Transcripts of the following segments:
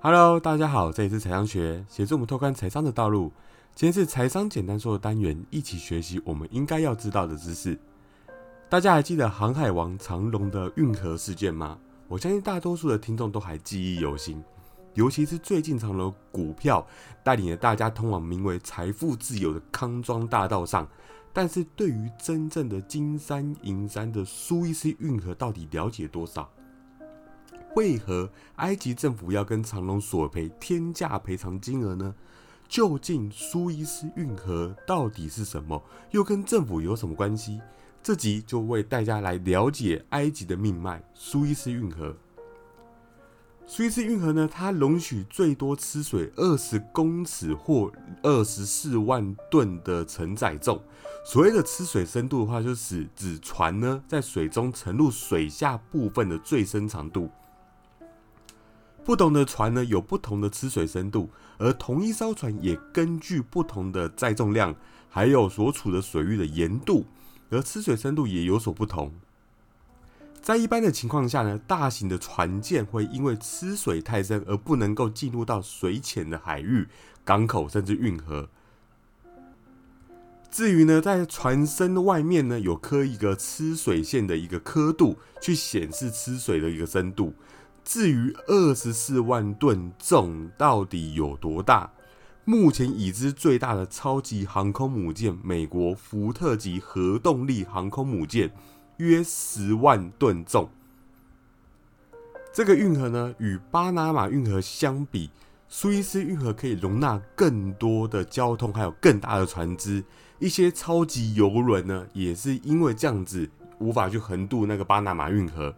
Hello，大家好，这里是财商学，协助我们拓宽财商的道路。今天是财商简单说的单元，一起学习我们应该要知道的知识。大家还记得航海王长龙的运河事件吗？我相信大多数的听众都还记忆犹新，尤其是最近长龙股票带领着大家通往名为财富自由的康庄大道上。但是对于真正的金山银山的苏伊士运河，到底了解多少？为何埃及政府要跟长隆索赔天价赔偿金额呢？究竟苏伊士运河到底是什么？又跟政府有什么关系？这集就为大家来了解埃及的命脉——苏伊士运河。苏伊士运河呢，它容许最多吃水二十公尺或二十四万吨的承载重。所谓的吃水深度的话，就是指船呢在水中沉入水下部分的最深长度。不同的船呢有不同的吃水深度，而同一艘船也根据不同的载重量，还有所处的水域的盐度，而吃水深度也有所不同。在一般的情况下呢，大型的船舰会因为吃水太深而不能够进入到水浅的海域、港口甚至运河。至于呢，在船身的外面呢有刻一个吃水线的一个刻度，去显示吃水的一个深度。至于二十四万吨重到底有多大？目前已知最大的超级航空母舰——美国福特级核动力航空母舰，约十万吨重。这个运河呢，与巴拿马运河相比，苏伊士运河可以容纳更多的交通，还有更大的船只。一些超级游轮呢，也是因为这样子无法去横渡那个巴拿马运河。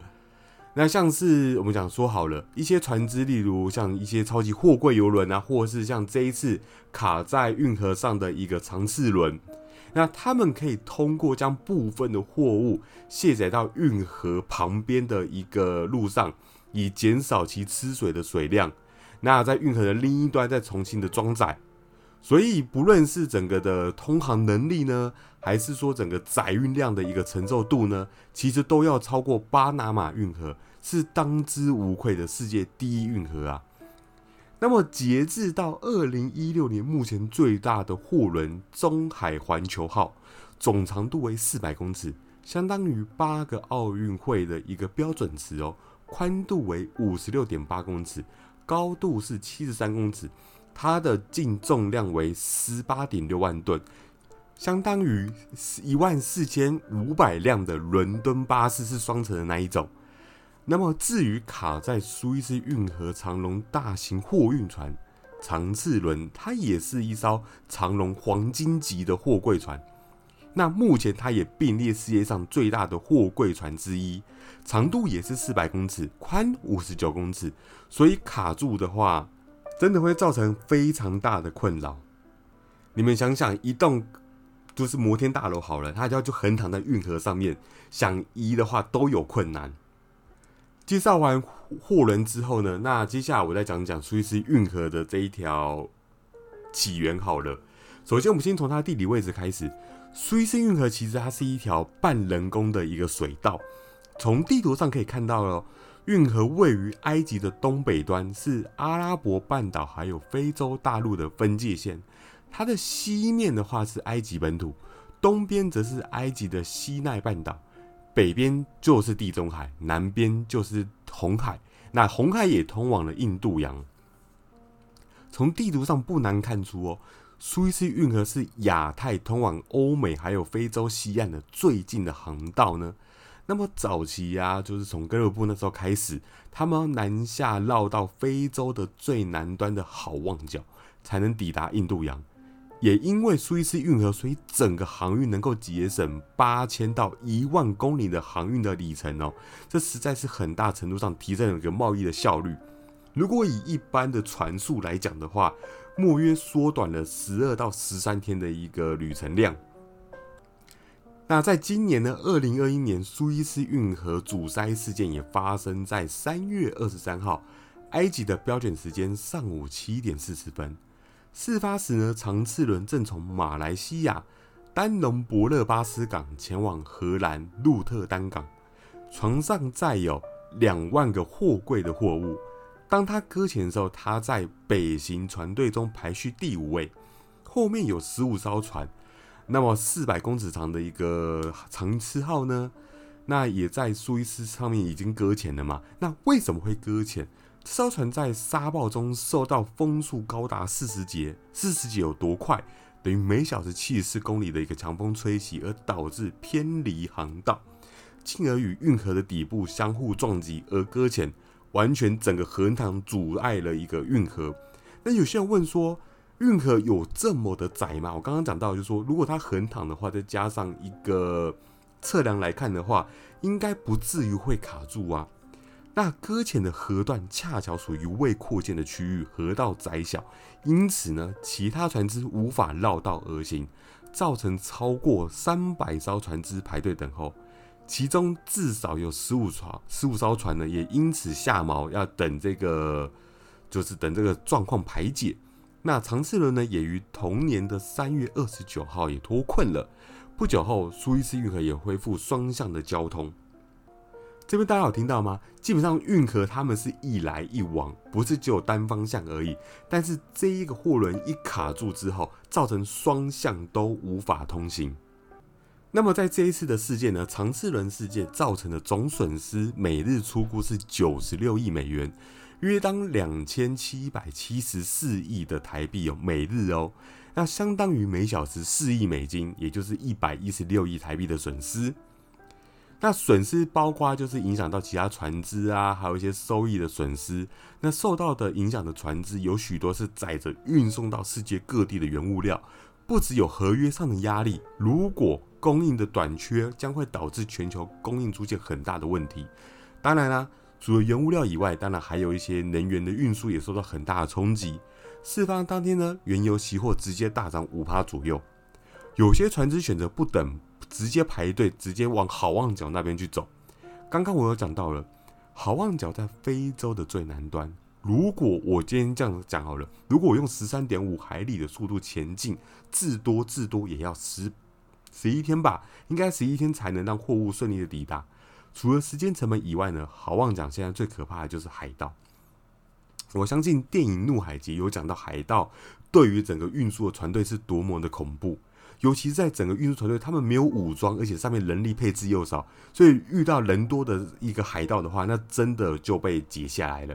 那像是我们讲说好了，一些船只，例如像一些超级货柜游轮啊，或是像这一次卡在运河上的一个长次轮，那他们可以通过将部分的货物卸载到运河旁边的一个路上，以减少其吃水的水量。那在运河的另一端再重新的装载。所以不论是整个的通航能力呢，还是说整个载运量的一个承受度呢，其实都要超过巴拿马运河，是当之无愧的世界第一运河啊。那么截至到二零一六年，目前最大的货轮中海环球号，总长度为四百公尺，相当于八个奥运会的一个标准值哦。宽度为五十六点八公尺，高度是七十三公尺。它的净重量为十八点六万吨，相当于一万四千五百辆的伦敦巴士是双层的那一种。那么，至于卡在苏伊士运河长龙大型货运船长次轮，它也是一艘长龙黄金级的货柜船。那目前它也并列世界上最大的货柜船之一，长度也是四百公尺，宽五十九公尺。所以卡住的话。真的会造成非常大的困扰。你们想想，一栋就是摩天大楼好了，它就要就横躺在运河上面，想移的话都有困难。介绍完货轮之后呢，那接下来我再讲讲苏伊士运河的这一条起源好了。首先，我们先从它的地理位置开始。苏伊士运河其实它是一条半人工的一个水道，从地图上可以看到哦。运河位于埃及的东北端，是阿拉伯半岛还有非洲大陆的分界线。它的西面的话是埃及本土，东边则是埃及的西奈半岛，北边就是地中海，南边就是红海。那红海也通往了印度洋。从地图上不难看出哦，苏伊士运河是亚太通往欧美还有非洲西岸的最近的航道呢。那么早期呀，就是从哥伦布那时候开始，他们要南下绕到非洲的最南端的好望角，才能抵达印度洋。也因为苏伊士运河，所以整个航运能够节省八千到一万公里的航运的里程哦，这实在是很大程度上提升了一个贸易的效率。如果以一般的船速来讲的话，莫约缩短了十二到十三天的一个旅程量。那在今年的，二零二一年苏伊士运河阻塞事件也发生在三月二十三号，埃及的标准时间上午七点四十分。事发时呢，长次轮正从马来西亚丹农伯勒巴斯港前往荷兰鹿特丹港，船上载有两万个货柜的货物。当他搁浅的时候，他在北行船队中排序第五位，后面有十五艘船。那么四百公尺长的一个长次号呢，那也在苏伊士上面已经搁浅了嘛？那为什么会搁浅？这艘船在沙暴中受到风速高达四十节，四十节有多快？等于每小时七十四公里的一个强风吹袭，而导致偏离航道，进而与运河的底部相互撞击而搁浅，完全整个横塘阻碍了一个运河。那有些人问说，运河有这么的窄吗？我刚刚讲到，就是说，如果它横躺的话，再加上一个测量来看的话，应该不至于会卡住啊。那搁浅的河段恰巧属于未扩建的区域，河道窄小，因此呢，其他船只无法绕道而行，造成超过三百艘船只排队等候，其中至少有十五船、十五艘船呢，也因此下锚，要等这个，就是等这个状况排解。那长次轮呢，也于同年的三月二十九号也脱困了。不久后，苏伊士运河也恢复双向的交通。这边大家有听到吗？基本上运河他们是一来一往，不是只有单方向而已。但是这一个货轮一卡住之后，造成双向都无法通行。那么在这一次的事件呢，长次轮事件造成的总损失，每日出估是九十六亿美元，约当两千七百七十四亿的台币哦，每日哦，那相当于每小时四亿美金，也就是一百一十六亿台币的损失。那损失包括就是影响到其他船只啊，还有一些收益的损失。那受到的影响的船只有许多是载着运送到世界各地的原物料，不只有合约上的压力，如果供应的短缺将会导致全球供应出现很大的问题。当然啦，除了原物料以外，当然还有一些能源的运输也受到很大的冲击。事发当天呢，原油期货直接大涨五趴左右，有些船只选择不等。直接排队，直接往好望角那边去走。刚刚我有讲到了，好望角在非洲的最南端。如果我今天这样讲好了，如果我用十三点五海里的速度前进，至多至多也要十十一天吧，应该十一天才能让货物顺利的抵达。除了时间成本以外呢，好望角现在最可怕的就是海盗。我相信电影《怒海劫》有讲到海盗对于整个运输的船队是多么的恐怖。尤其在整个运输团队，他们没有武装，而且上面人力配置又少，所以遇到人多的一个海盗的话，那真的就被截下来了。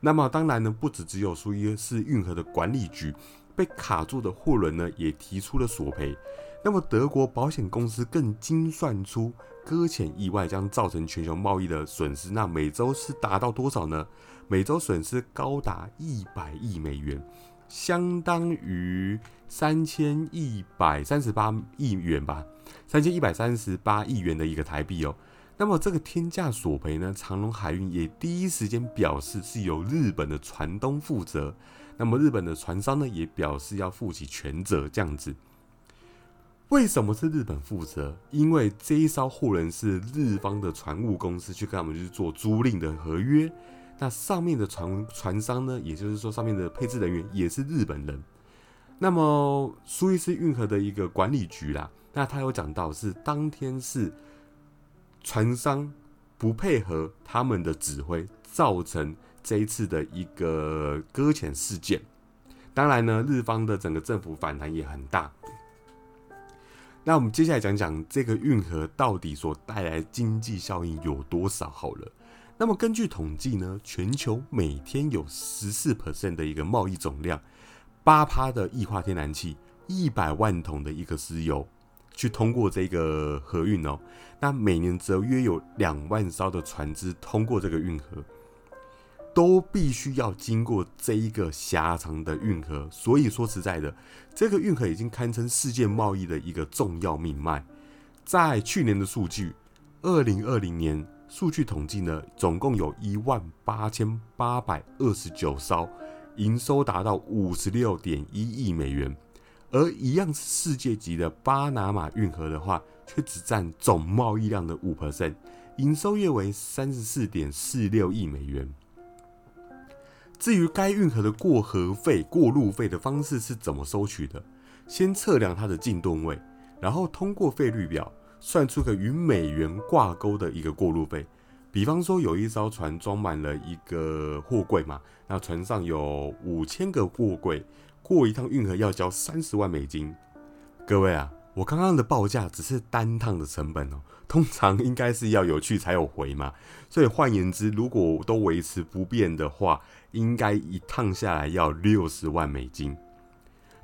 那么当然呢，不止只有苏伊士运河的管理局被卡住的货轮呢，也提出了索赔。那么德国保险公司更精算出搁浅意外将造成全球贸易的损失，那每周是达到多少呢？每周损失高达一百亿美元。相当于三千一百三十八亿元吧，三千一百三十八亿元的一个台币哦。那么这个天价索赔呢，长隆海运也第一时间表示是由日本的船东负责。那么日本的船商呢，也表示要负起全责。这样子，为什么是日本负责？因为这一艘货轮是日方的船务公司去跟他们去做租赁的合约。那上面的船船商呢，也就是说上面的配置人员也是日本人。那么苏伊士运河的一个管理局啦，那他有讲到是当天是船商不配合他们的指挥，造成这一次的一个搁浅事件。当然呢，日方的整个政府反弹也很大。那我们接下来讲讲这个运河到底所带来经济效应有多少好了。那么根据统计呢，全球每天有十四 percent 的一个贸易总量，八趴的液化天然气，一百万桶的一个石油，去通过这个河运哦。那每年则约有两万艘的船只通过这个运河，都必须要经过这一个狭长的运河。所以说实在的，这个运河已经堪称世界贸易的一个重要命脉。在去年的数据，二零二零年。数据统计呢，总共有一万八千八百二十九艘，营收达到五十六点一亿美元。而一样是世界级的巴拿马运河的话，却只占总贸易量的五 percent，营收约为三十四点四六亿美元。至于该运河的过河费、过路费的方式是怎么收取的？先测量它的进吨位，然后通过费率表。算出个与美元挂钩的一个过路费，比方说，有一艘船装满了一个货柜嘛，那船上有五千个货柜，过一趟运河要交三十万美金。各位啊，我刚刚的报价只是单趟的成本哦，通常应该是要有去才有回嘛。所以换言之，如果都维持不变的话，应该一趟下来要六十万美金。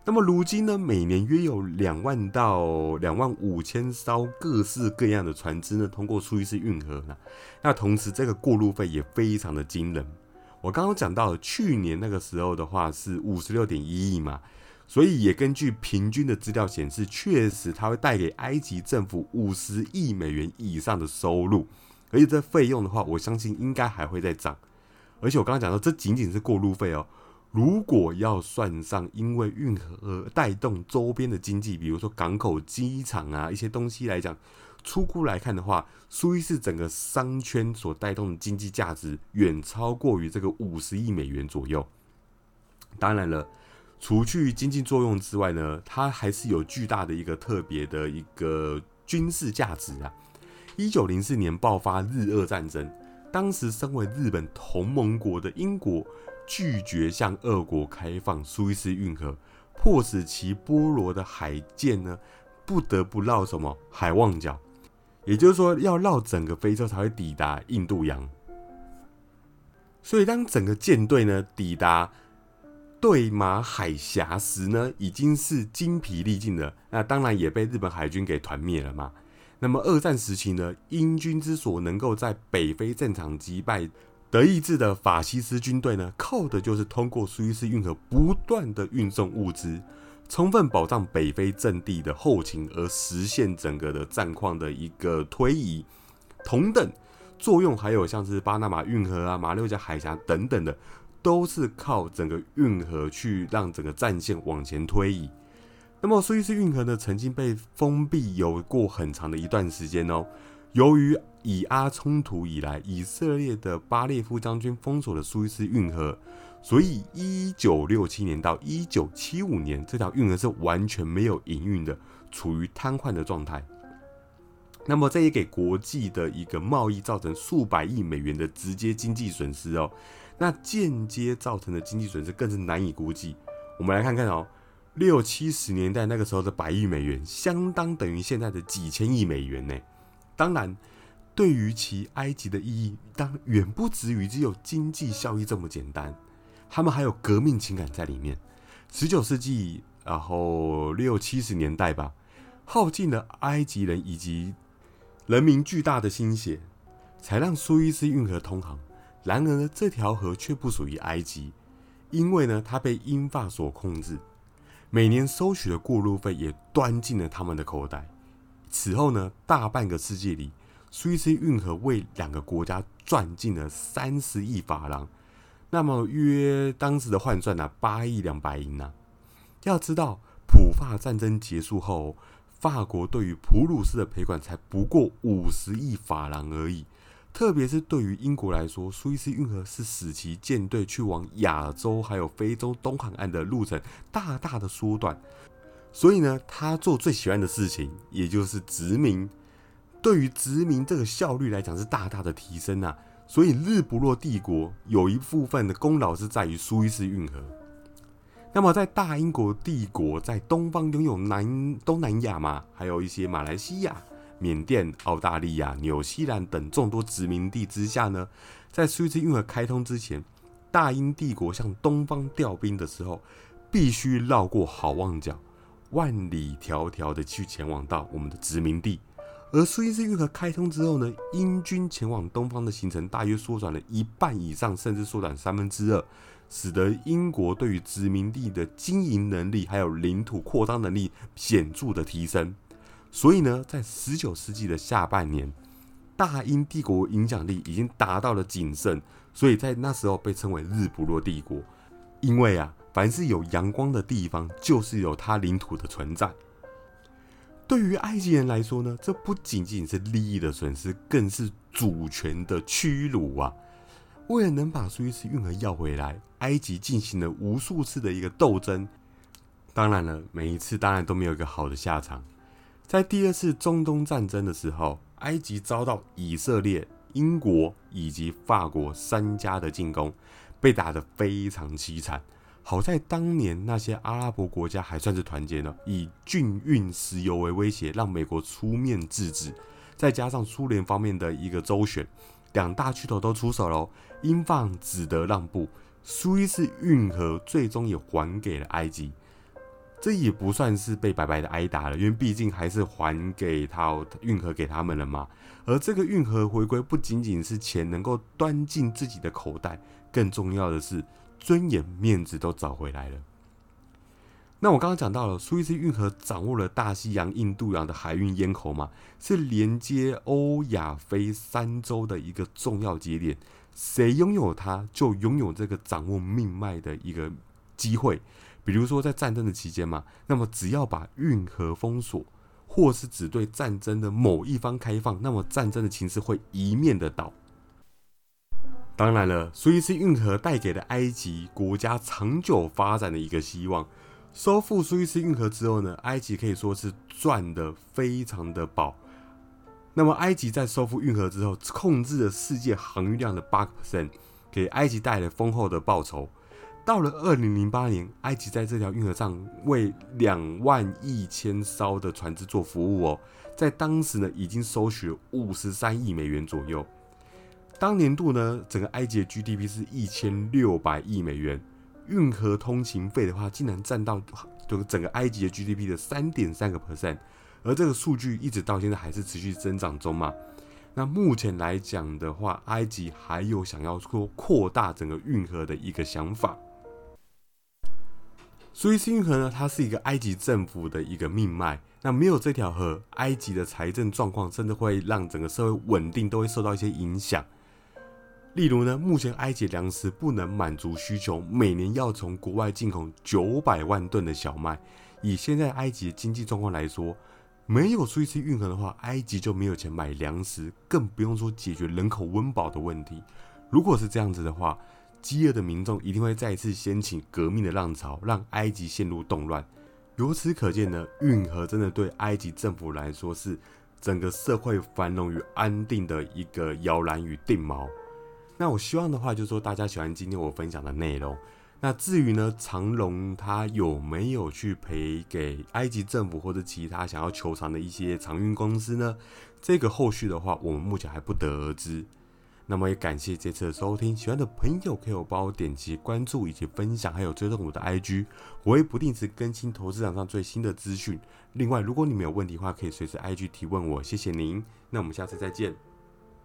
那么如今呢，每年约有两万到两万五千艘各式各样的船只呢，通过苏伊士运河呢。那同时，这个过路费也非常的惊人。我刚刚讲到，去年那个时候的话是五十六点一亿嘛，所以也根据平均的资料显示，确实它会带给埃及政府五十亿美元以上的收入。而且这费用的话，我相信应该还会再涨。而且我刚刚讲到，这仅仅是过路费哦。如果要算上因为运河而带动周边的经济，比如说港口、机场啊一些东西来讲，出估来看的话，苏伊士整个商圈所带动的经济价值远超过于这个五十亿美元左右。当然了，除去经济作用之外呢，它还是有巨大的一个特别的一个军事价值啊。一九零四年爆发日俄战争，当时身为日本同盟国的英国。拒绝向俄国开放苏伊士运河，迫使其波罗的海舰呢不得不绕什么海望角，也就是说要绕整个非洲才会抵达印度洋。所以当整个舰队呢抵达对马海峡时呢，已经是精疲力尽了。那当然也被日本海军给团灭了嘛。那么二战时期呢，英军之所能够在北非战场击败。德意志的法西斯军队呢，靠的就是通过苏伊士运河不断的运送物资，充分保障北非阵地的后勤，而实现整个的战况的一个推移。同等作用还有像是巴拿马运河啊、马六甲海峡等等的，都是靠整个运河去让整个战线往前推移。那么苏伊士运河呢，曾经被封闭有过很长的一段时间哦。由于以阿冲突以来，以色列的巴列夫将军封锁了苏伊士运河，所以一九六七年到一九七五年，这条运河是完全没有营运的，处于瘫痪的状态。那么这也给国际的一个贸易造成数百亿美元的直接经济损失哦。那间接造成的经济损失更是难以估计。我们来看看哦，六七十年代那个时候的百亿美元，相当等于现在的几千亿美元呢。当然，对于其埃及的意义，当远不止于只有经济效益这么简单。他们还有革命情感在里面。十九世纪，然后六七十年代吧，耗尽了埃及人以及人民巨大的心血，才让苏伊士运河通航。然而，这条河却不属于埃及，因为呢，它被英法所控制。每年收取的过路费也端进了他们的口袋。此后呢，大半个世纪里，苏伊士运河为两个国家赚进了三十亿法郎，那么约当时的换算呢，八亿两白银呢。要知道，普法战争结束后，法国对于普鲁士的赔款才不过五十亿法郎而已。特别是对于英国来说，苏伊士运河是使其舰队去往亚洲还有非洲东海岸的路程大大的缩短。所以呢，他做最喜欢的事情，也就是殖民。对于殖民这个效率来讲，是大大的提升啊。所以日不落帝国有一部分的功劳是在于苏伊士运河。那么，在大英国帝国在东方拥有南东南亚嘛，还有一些马来西亚、缅甸、澳大利亚、纽西兰等众多殖民地之下呢，在苏伊士运河开通之前，大英帝国向东方调兵的时候，必须绕过好望角。万里迢迢的去前往到我们的殖民地，而苏伊士运河开通之后呢，英军前往东方的行程大约缩短了一半以上，甚至缩短三分之二，使得英国对于殖民地的经营能力还有领土扩张能力显著的提升。所以呢，在十九世纪的下半年，大英帝国影响力已经达到了鼎盛，所以在那时候被称为日不落帝国，因为啊。凡是有阳光的地方，就是有它领土的存在。对于埃及人来说呢，这不仅仅是利益的损失，更是主权的屈辱啊！为了能把苏伊士运河要回来，埃及进行了无数次的一个斗争。当然了，每一次当然都没有一个好的下场。在第二次中东战争的时候，埃及遭到以色列英国以及法国三家的进攻，被打得非常凄惨。好在当年那些阿拉伯国家还算是团结呢，以禁运石油为威胁，让美国出面制止。再加上苏联方面的一个周旋，两大巨头都出手了，英法只得让步，苏伊士运河最终也还给了埃及。这也不算是被白白的挨打了，因为毕竟还是还给他运河给他们了嘛。而这个运河回归不仅仅是钱能够端进自己的口袋，更重要的是。尊严、面子都找回来了。那我刚刚讲到了，苏伊士运河掌握了大西洋、印度洋的海运咽喉嘛，是连接欧亚非三洲的一个重要节点。谁拥有它，就拥有这个掌握命脉的一个机会。比如说在战争的期间嘛，那么只要把运河封锁，或是只对战争的某一方开放，那么战争的情势会一面的倒。当然了，苏伊士运河带给了埃及国家长久发展的一个希望。收复苏伊士运河之后呢，埃及可以说是赚的非常的饱。那么，埃及在收复运河之后，控制了世界航运量的八个 percent，给埃及带来丰厚的报酬。到了二零零八年，埃及在这条运河上为两万一千艘的船只做服务哦，在当时呢，已经收取五十三亿美元左右。当年度呢，整个埃及的 GDP 是一千六百亿美元，运河通勤费的话，竟然占到这个整个埃及的 GDP 的三点三个 percent，而这个数据一直到现在还是持续增长中嘛。那目前来讲的话，埃及还有想要说扩大整个运河的一个想法。苏伊士运河呢，它是一个埃及政府的一个命脉。那没有这条河，埃及的财政状况甚至会让整个社会稳定都会受到一些影响。例如呢，目前埃及粮食不能满足需求，每年要从国外进口九百万吨的小麦。以现在埃及的经济状况来说，没有苏伊士运河的话，埃及就没有钱买粮食，更不用说解决人口温饱的问题。如果是这样子的话，饥饿的民众一定会再次掀起革命的浪潮，让埃及陷入动乱。由此可见呢，运河真的对埃及政府来说是整个社会繁荣与安定的一个摇篮与定锚。那我希望的话，就是说大家喜欢今天我分享的内容。那至于呢，长隆他有没有去赔给埃及政府或者其他想要求偿的一些长运公司呢？这个后续的话，我们目前还不得而知。那么也感谢这次的收听，喜欢的朋友可以帮我点击关注以及分享，还有追踪我的 IG，我会不定时更新投资场上最新的资讯。另外，如果你们有问题的话，可以随时 IG 提问我。谢谢您，那我们下次再见。